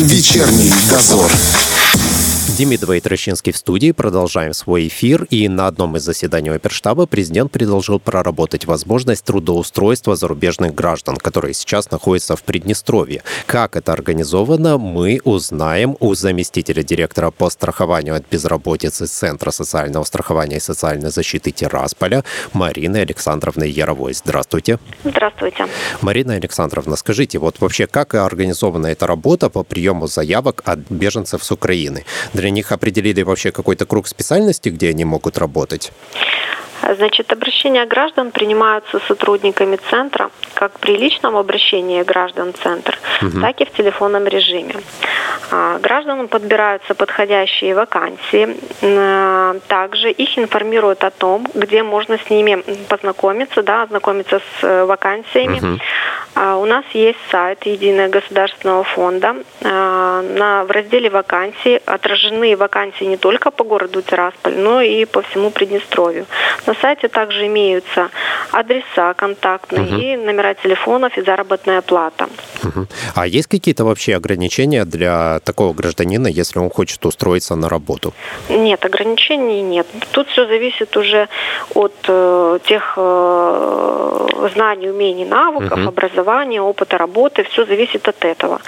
Вечерний дозор. Демидова и Трощинский в студии. Продолжаем свой эфир. И на одном из заседаний оперштаба президент предложил проработать возможность трудоустройства зарубежных граждан, которые сейчас находятся в Приднестровье. Как это организовано, мы узнаем у заместителя директора по страхованию от безработицы Центра социального страхования и социальной защиты Тирасполя Марины Александровны Яровой. Здравствуйте. Здравствуйте. Марина Александровна, скажите, вот вообще как организована эта работа по приему заявок от беженцев с Украины? Для них определили вообще какой-то круг специальности, где они могут работать? Значит, обращения граждан принимаются сотрудниками центра как при личном обращении граждан в центр, угу. так и в телефонном режиме. А, гражданам подбираются подходящие вакансии. Также их информируют о том, где можно с ними познакомиться, да, ознакомиться с э, вакансиями. Угу. У нас есть сайт Единого государственного фонда. А, на, в разделе вакансий отражены вакансии не только по городу Тирасполь, но и по всему Приднестровью. На сайте также имеются адреса контактные угу. и номера телефонов и заработная плата. Угу. А есть какие-то вообще ограничения для такого гражданина, если он хочет устроиться на работу? Нет, ограничений нет. Тут все зависит уже от э, тех э, знаний, умений, навыков, угу. образования, опыта работы. Все зависит от этого.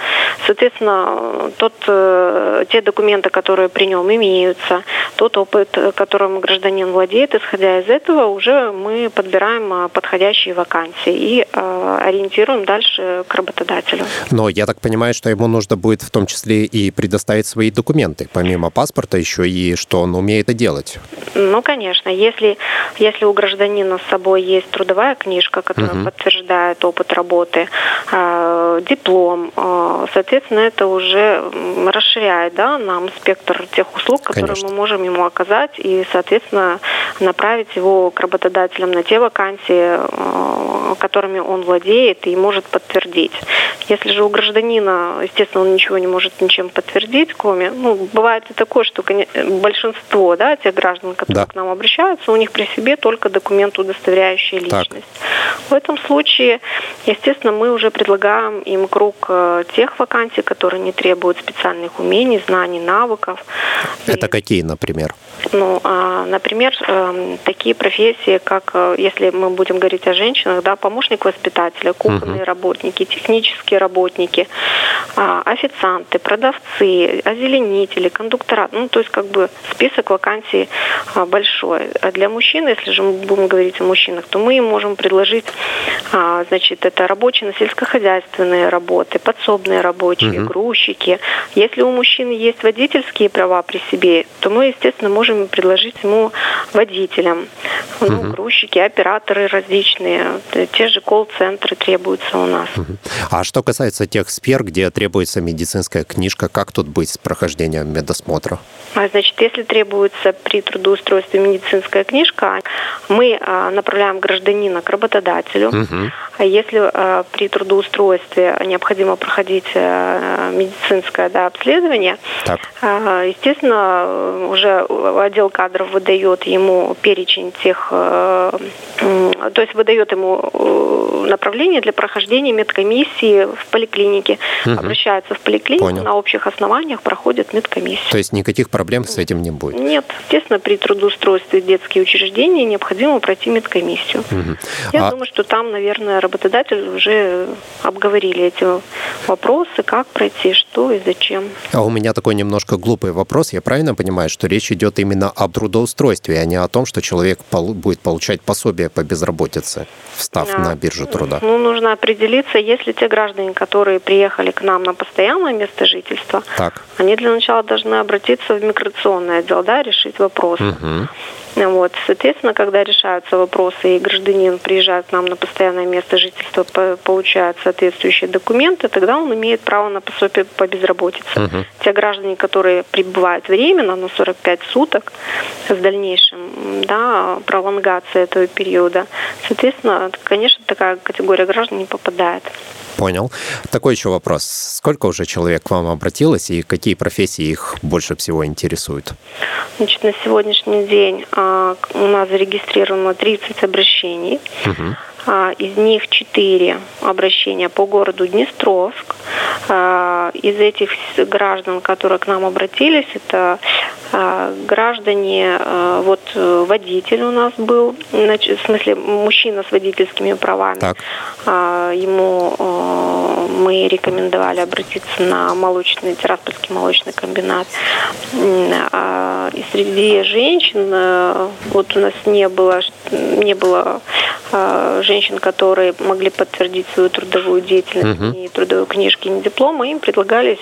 Соответственно, тот, э, те документы, которые при нем имеются, тот опыт, которым гражданин владеет, исходя из этого уже мы подбираем а, подходящие вакансии и э, ориентируем дальше к работодателю. Но я так понимаю, что ему нужно будет в том числе и предоставить свои документы, помимо паспорта еще и что он умеет это делать. Ну, конечно. Если, если у гражданина с собой есть трудовая книжка, которая угу. подтверждает опыт работы, э, диплом, э, соответственно, это уже расширяет да, нам спектр тех услуг, которые конечно. мы можем ему оказать и, соответственно, направить его к работодателям на те вакансии, э, которыми он владеет и может подтвердить. Если же у гражданина, естественно, он ничего не может ничем подтвердить, кроме, ну, бывает и такое, что большинство, да, тех граждан, которые да. к нам обращаются, у них при себе только документ, удостоверяющий личность. Так. В этом случае, естественно, мы уже предлагаем им круг э, тех вакансий, которые не требуют специальных умений, знаний, навыков. Это и, какие, например? Ну, а, например, эм, такие профессии, как, э, если мы будем говорить о женщинах, да, помощник воспитателя, кухонные uh-huh. работники, технические работники, официанты, продавцы, озеленители, кондуктора. Ну, то есть, как бы список вакансий а, большой. А для мужчин, если же мы будем говорить о мужчинах, то мы им можем предложить, значит, это рабочие на сельскохозяйственные работы, подсобные рабочие, uh-huh. грузчики. Если у мужчин есть водительские права при себе, то мы, естественно, можем предложить ему водителям ну, угу. грузчики, операторы различные, те же колл-центры требуются у нас. Угу. А что касается тех сфер, где требуется медицинская книжка, как тут быть с прохождением медосмотра? А, значит, если требуется при трудоустройстве медицинская книжка, мы а, направляем гражданина к работодателю. Угу. А если а, при трудоустройстве необходимо проходить а, медицинское да, обследование, так. А, естественно, уже отдел кадров выдает ему перечень тех Э, то есть выдает ему э, направление для прохождения медкомиссии в поликлинике. Угу. Обращается в поликлинику, Понял. на общих основаниях проходит медкомиссию. То есть никаких проблем с этим не будет? Нет. Естественно, при трудоустройстве в детские учреждения необходимо пройти медкомиссию. Угу. Я а... думаю, что там, наверное, работодатель уже обговорили эти вопросы, как пройти, что и зачем. А у меня такой немножко глупый вопрос. Я правильно понимаю, что речь идет именно об трудоустройстве, а не о том, что человек будет получать пособие по безработице, встав да. на биржу труда? Ну, нужно определиться, если те граждане, которые приехали к нам на постоянное место жительства, так. они для начала должны обратиться в миграционный отдел, да, решить вопрос. Угу. Вот. Соответственно, когда решаются вопросы и гражданин приезжает к нам на постоянное место жительства, получает соответствующие документы, тогда он имеет право на пособие по безработице. Угу. Те граждане, которые прибывают временно на 45 суток с дальнейшим да, пролонгацией этого периода, соответственно, конечно, такая категория граждан не попадает. Понял. Такой еще вопрос. Сколько уже человек к вам обратилось и какие профессии их больше всего интересуют? Значит, на сегодняшний день а, у нас зарегистрировано 30 обращений. Угу. А, из них четыре обращения по городу Днестровск. А, из этих граждан, которые к нам обратились, это а, граждане, вот водитель у нас был, в смысле мужчина с водительскими правами. Так. Ему мы рекомендовали обратиться на молочный, Тираспольский молочный комбинат. И среди женщин вот у нас не было, не было женщин, которые могли подтвердить свою трудовую деятельность, угу. ни трудовой книжки, ни диплома, им предлагались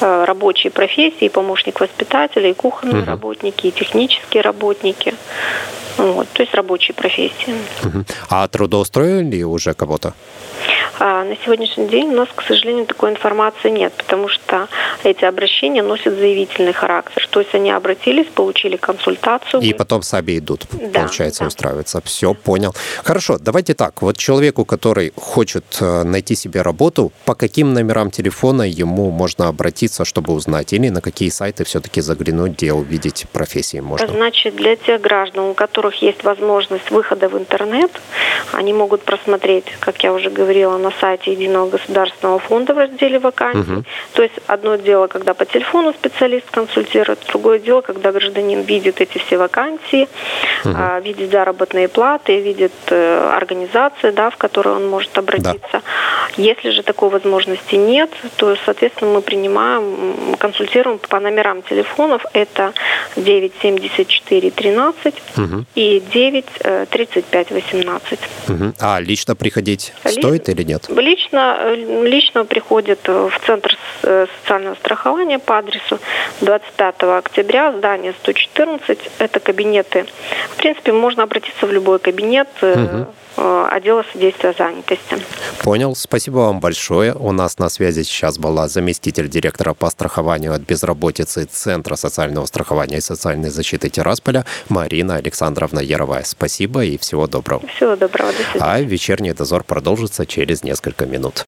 э, рабочие профессии, помощник воспитателя, и кухонные угу. работники, и технические работники. Вот, то есть рабочие профессии. Угу. А трудоустроили уже кого-то? А на сегодняшний день у нас, к сожалению, такой информации нет, потому что эти обращения носят заявительный характер. То есть они обратились, получили консультацию. И потом сами идут, да, получается, да. устраиваться. Все, понял. Хорошо, давайте так. Вот человеку, который хочет э, найти себе работу, по каким номерам телефона ему можно обратиться, чтобы узнать? Или на какие сайты все-таки заглянуть, где увидеть профессии можно? Значит, для тех граждан, у которых есть возможность выхода в интернет, они могут просмотреть, как я уже говорила, на сайте Единого государственного фонда в разделе вакансий. Угу. То есть одно дело, когда по телефону специалист консультирует, другое дело, когда гражданин видит эти все вакансии, угу. видит заработные платы, видит э, организации, да, в которые он может обратиться. Да. Если же такой возможности нет, то, соответственно, мы принимаем, консультируем по номерам телефонов. Это 974 13 угу. и 9 35 18. Угу. А лично приходить Лично, стоит или нет? Лично, э, лично приходит в Центр э, социального страхования по адресу 25 октября, здание 114. Это кабинеты. В принципе, можно обратиться в любой кабинет. Угу отдела содействия занятости. Понял. Спасибо вам большое. У нас на связи сейчас была заместитель директора по страхованию от безработицы Центра социального страхования и социальной защиты Тирасполя Марина Александровна Яровая. Спасибо и всего доброго. Всего доброго. До свидания. А вечерний дозор продолжится через несколько минут.